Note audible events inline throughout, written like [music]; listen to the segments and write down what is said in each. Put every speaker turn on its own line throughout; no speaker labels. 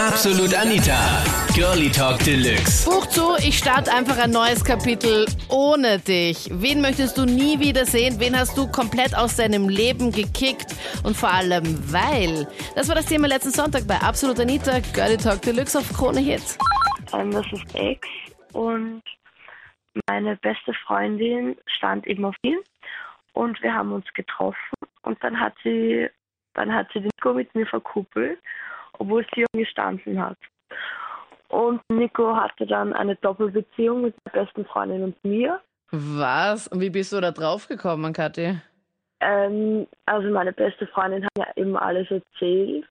Absolut Anita. Girlie Talk Deluxe.
Buch zu, ich starte einfach ein neues Kapitel ohne dich. Wen möchtest du nie wiedersehen? Wen hast du komplett aus deinem Leben gekickt? Und vor allem, weil. Das war das Thema letzten Sonntag bei Absolut Anita. Girlie Talk Deluxe auf Krone Hits.
Ähm, das ist Ex und meine beste Freundin stand eben auf ihn und wir haben uns getroffen und dann hat sie dann hat sie den Nico mit mir verkuppelt, obwohl sie gestanden hat. Und Nico hatte dann eine Doppelbeziehung mit der besten Freundin und mir.
Was? Und wie bist du da drauf gekommen, Kathi?
Ähm, also meine beste Freundin hat ja eben alles erzählt.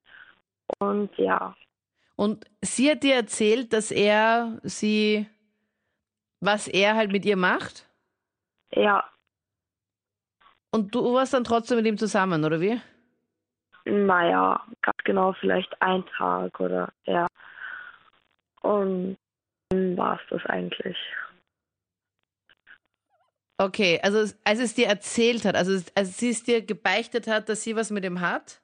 Und ja.
Und sie hat dir erzählt, dass er sie, was er halt mit ihr macht?
Ja.
Und du warst dann trotzdem mit ihm zusammen, oder wie?
Naja, ganz genau vielleicht ein Tag oder ja. Und dann war es das eigentlich.
Okay, also als es dir erzählt hat, also als sie es dir gebeichtet hat, dass sie was mit ihm hat?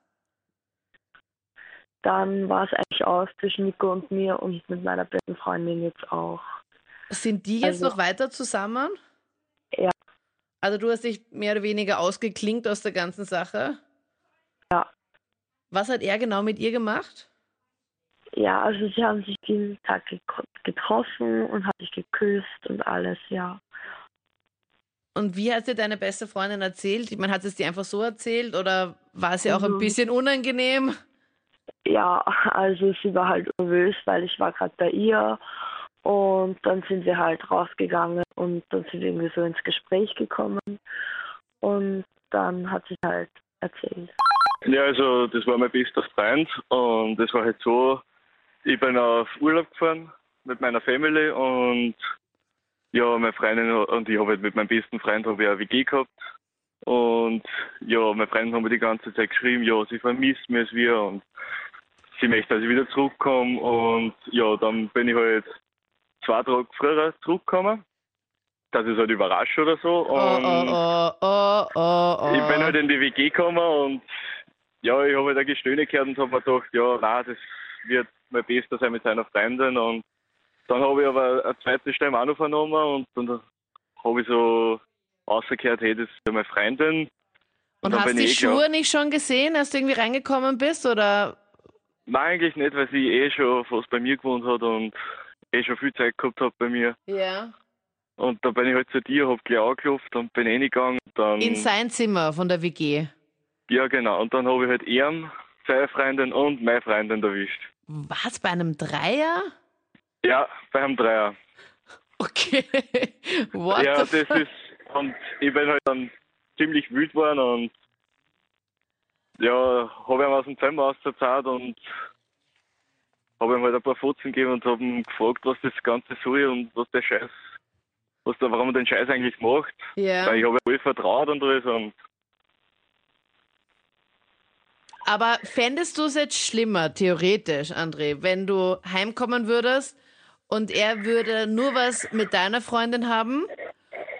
Dann war es eigentlich aus zwischen Nico und mir und mit meiner besten Freundin jetzt auch.
Sind die jetzt
Also-
noch weiter zusammen?
Ja.
Also du hast dich mehr oder weniger ausgeklinkt aus der ganzen Sache?
Ja.
Was hat er genau mit ihr gemacht?
Ja, also sie haben sich jeden Tag getroffen und haben sich geküsst und alles, ja.
Und wie hat dir deine beste Freundin erzählt? Ich meine, hat sie es dir einfach so erzählt oder war es ihr auch ein
Mhm.
bisschen unangenehm?
Ja, also sie war halt nervös, weil ich war gerade bei ihr und dann sind wir halt rausgegangen und dann sind wir irgendwie so ins Gespräch gekommen und dann hat sie halt erzählt.
Ja, also das war mein bester Freund und es war halt so, ich bin auf Urlaub gefahren mit meiner Family und ja, meine Freundin und ich habe halt mit meinem besten Freund habe ich eine WG gehabt und ja, meine Freundin hat mir die ganze Zeit geschrieben, ja, sie vermisst mich wir und sie möchte, dass ich wieder zurückkomme und ja, dann bin ich halt zwei Tage früher zurückgekommen, dass ich es halt überrasche oder so
Oh,
und
oh, oh, oh, oh, oh.
ich bin halt in die WG gekommen und ja, ich habe halt ein Gestöhne gehört und habe mir gedacht, ja, nein, das wird mein Bester sein mit seiner Freundin. Und dann habe ich aber eine zweite Stimme auch noch vernommen und dann habe ich so rausgehört, hey, das ist meine Freundin.
Und
dann
hast die
eh
Schuhe
klar-
nicht schon gesehen, als du irgendwie reingekommen bist? Oder
Nein, eigentlich nicht, weil sie eh schon fast bei mir gewohnt hat und eh schon viel Zeit gehabt hat bei mir.
ja.
Und dann bin ich halt zu dir, hab gleich angeklopft und bin reingegangen. Dann,
in sein Zimmer von der WG?
Ja, genau. Und dann habe ich halt ihm, seine Freundin und meine Freundin erwischt.
Was, bei einem Dreier?
Ja, bei einem Dreier.
Okay. [laughs] What
ja,
the
das
fuck?
ist, und ich bin halt dann ziemlich wütend geworden und ja, habe ihm aus dem Zimmer ausgezahlt und habe ihm halt ein paar Fotzen gegeben und habe ihn gefragt, was das Ganze soll und was der Scheiß, was da, warum er den Scheiß eigentlich macht.
Ja.
Weil ich habe ihm voll vertraut und alles und
Aber fändest du es jetzt schlimmer, theoretisch, André, wenn du heimkommen würdest und er würde nur was mit deiner Freundin haben?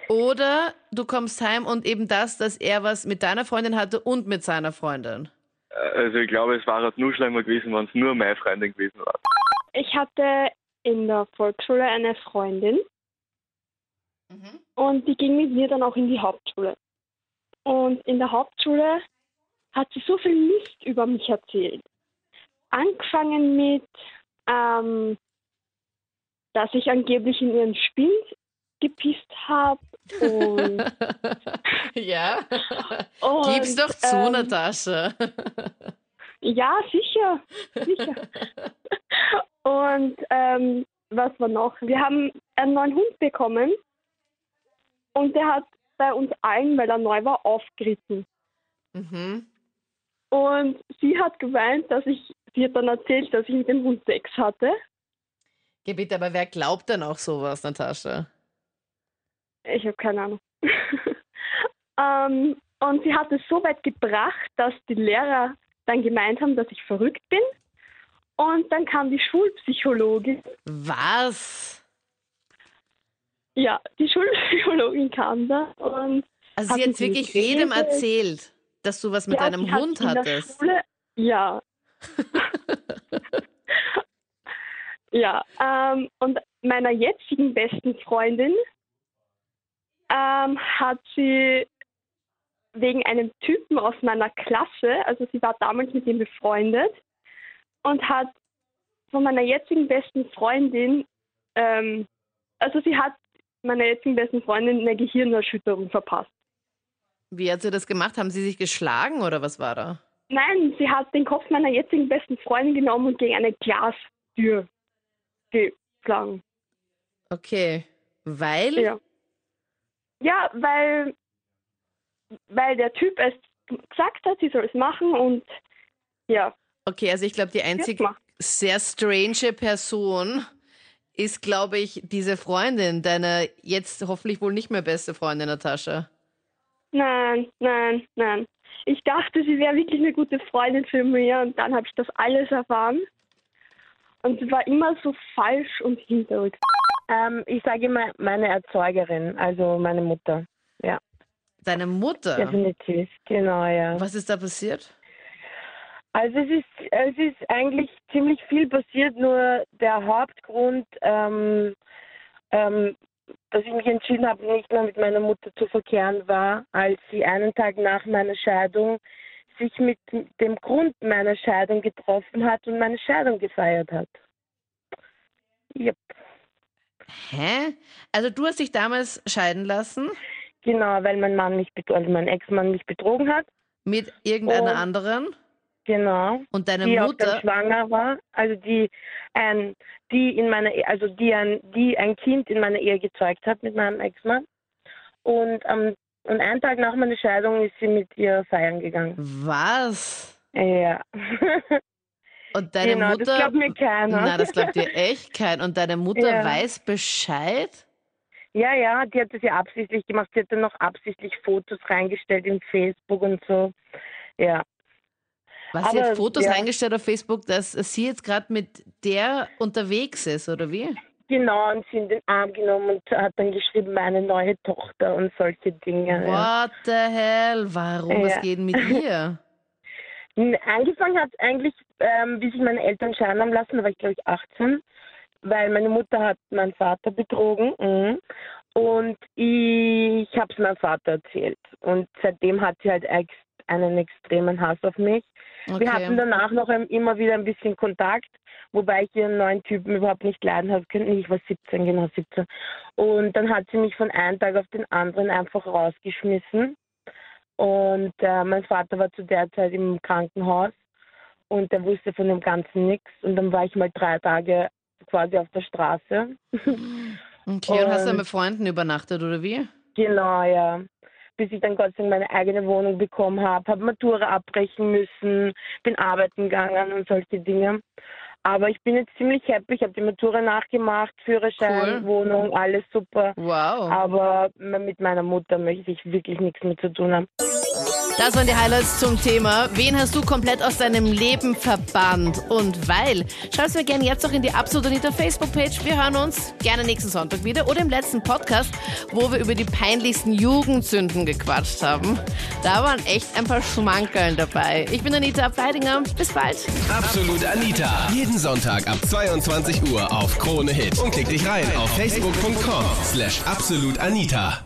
Oder du kommst heim und eben das, dass er was mit deiner Freundin hatte und mit seiner Freundin?
also ich glaube, es war halt nur schlimmer gewesen, wenn es nur meine Freundin gewesen war.
Ich hatte in der Volksschule eine Freundin und die ging mit mir dann auch in die Hauptschule. Und in der Hauptschule hat sie so viel Mist über mich erzählt. Angefangen mit, ähm, dass ich angeblich in ihren Spind gepisst habe. [laughs]
Ja.
und,
Gib's doch zu,
ähm,
Natascha.
Ja, sicher, sicher. [laughs] Und ähm, was war noch? Wir haben einen neuen Hund bekommen und der hat bei uns allen, weil er neu war, aufgeritten.
Mhm.
Und sie hat geweint, dass ich, sie hat dann erzählt, dass ich mit dem Hund Sex hatte.
Geh bitte, aber wer glaubt denn auch sowas, Natascha?
Ich habe keine Ahnung. [laughs] ähm, und sie hat es so weit gebracht, dass die Lehrer dann gemeint haben, dass ich verrückt bin. Und dann kam die Schulpsychologin
Was?
Ja, die Schulpsychologin kam da und
Also sie hat
Sie
wirklich jedem erzählt, dass du was mit
ja,
deinem
hat
Hund
der
hattest.
Schule, ja. [laughs] Ja, ähm, und meiner jetzigen besten Freundin ähm, hat sie wegen einem Typen aus meiner Klasse, also sie war damals mit ihm befreundet und hat von meiner jetzigen besten Freundin, ähm, also sie hat meiner jetzigen besten Freundin eine Gehirnerschütterung verpasst.
Wie hat sie das gemacht? Haben sie sich geschlagen oder was war da?
Nein, sie hat den Kopf meiner jetzigen besten Freundin genommen und gegen eine Glastür geschlagen.
Okay. Weil?
Ja. Ja, weil, weil der Typ es gesagt hat, sie soll es machen und ja.
Okay, also ich glaube, die einzig
gemacht.
sehr strange Person ist, glaube ich, diese Freundin, deine jetzt hoffentlich wohl nicht mehr beste Freundin, Natascha.
Nein, nein, nein. Ich dachte, sie wäre wirklich eine gute Freundin für mich und dann habe ich das alles erfahren. Und sie war immer so falsch und hinterrücks.
Ähm, ich sage immer meine Erzeugerin, also meine Mutter. Ja,
Deine Mutter?
definitiv. Genau, ja.
Was ist da passiert?
Also es ist, es ist eigentlich ziemlich viel passiert, nur der Hauptgrund, ähm, ähm, dass ich mich entschieden habe, nicht mehr mit meiner Mutter zu verkehren, war, als sie einen Tag nach meiner Scheidung sich mit dem Grund meiner Scheidung getroffen hat und meine Scheidung gefeiert hat. Yep.
Hä? Also du hast dich damals scheiden lassen
Genau, weil mein Mann mich, also mein Ex-Mann mich betrogen hat.
mit irgendeiner
Und-
anderen
Genau.
und deine
die
Mutter.
dann schwanger war, also die ein, die in meiner, also die ein, die ein Kind in meiner Ehe gezeugt hat mit meinem Ex-Mann. Und am und einen Tag nach meiner Scheidung ist sie mit ihr feiern gegangen.
Was?
Ja.
Und deine
genau,
Mutter.
das glaubt mir keiner.
Na, das glaubt dir echt kein. Und deine Mutter
Ja.
weiß Bescheid?
ja, ja, die hat das ja absichtlich gemacht. Sie hat dann noch absichtlich Fotos reingestellt in Facebook und so. Ja.
Was sie
Aber,
hat Fotos
ja.
reingestellt auf Facebook, dass sie jetzt gerade mit der unterwegs ist, oder wie?
Genau, und sie in den Arm genommen und hat dann geschrieben, meine neue Tochter und solche Dinge. Ja.
What the hell? Warum? Was
Ja.
geht denn mit ihr? [laughs]
Angefangen hat eigentlich, ähm, wie sich meine Eltern scheiden haben lassen, da war ich glaube ich 18, weil meine Mutter hat meinen Vater betrogen mhm. und ich habe es meinem Vater erzählt. Und seitdem hat sie halt ex einen extremen Hass auf mich. Wir hatten
Okay.
danach noch immer wieder ein bisschen Kontakt, wobei ich ihren neuen Typen überhaupt nicht leiden habe können. Ich war 17, genau 17. Und dann hat sie mich von einem Tag auf den anderen einfach rausgeschmissen. Und äh, mein Vater war zu der Zeit im Krankenhaus und der wusste von dem Ganzen nichts. Und dann war ich mal drei Tage quasi auf der Straße.
Okay, und hast du dann
Und-
mit Freunden übernachtet, oder wie?
Genau, ja. Bis ich dann Gott sei Dank meine eigene Wohnung bekommen habe, habe Matura abbrechen müssen, bin arbeiten gegangen und solche Dinge. Aber ich bin jetzt ziemlich happy. Ich habe die Matura nachgemacht, Führerschein,
Cool.
Wohnung, alles super.
Wow.
Aber mit meiner Mutter möchte ich wirklich nichts mehr zu tun haben.
Das waren die Highlights zum Thema. Wen hast du komplett aus deinem Leben verbannt und weil? Schreib's mir gerne jetzt noch in die Absolut Anita Facebook-Page. Wir hören uns gerne nächsten Sonntag wieder oder im letzten Podcast, wo wir über die peinlichsten Jugendsünden gequatscht haben. Da waren echt ein paar Schmankerln dabei. Ich bin Anita Ableidinger. Bis bald.
Absolut Anita. Jeden Sonntag ab 22 Uhr auf Krone Hit. Und klick dich rein auf facebook.com slash absolutanita.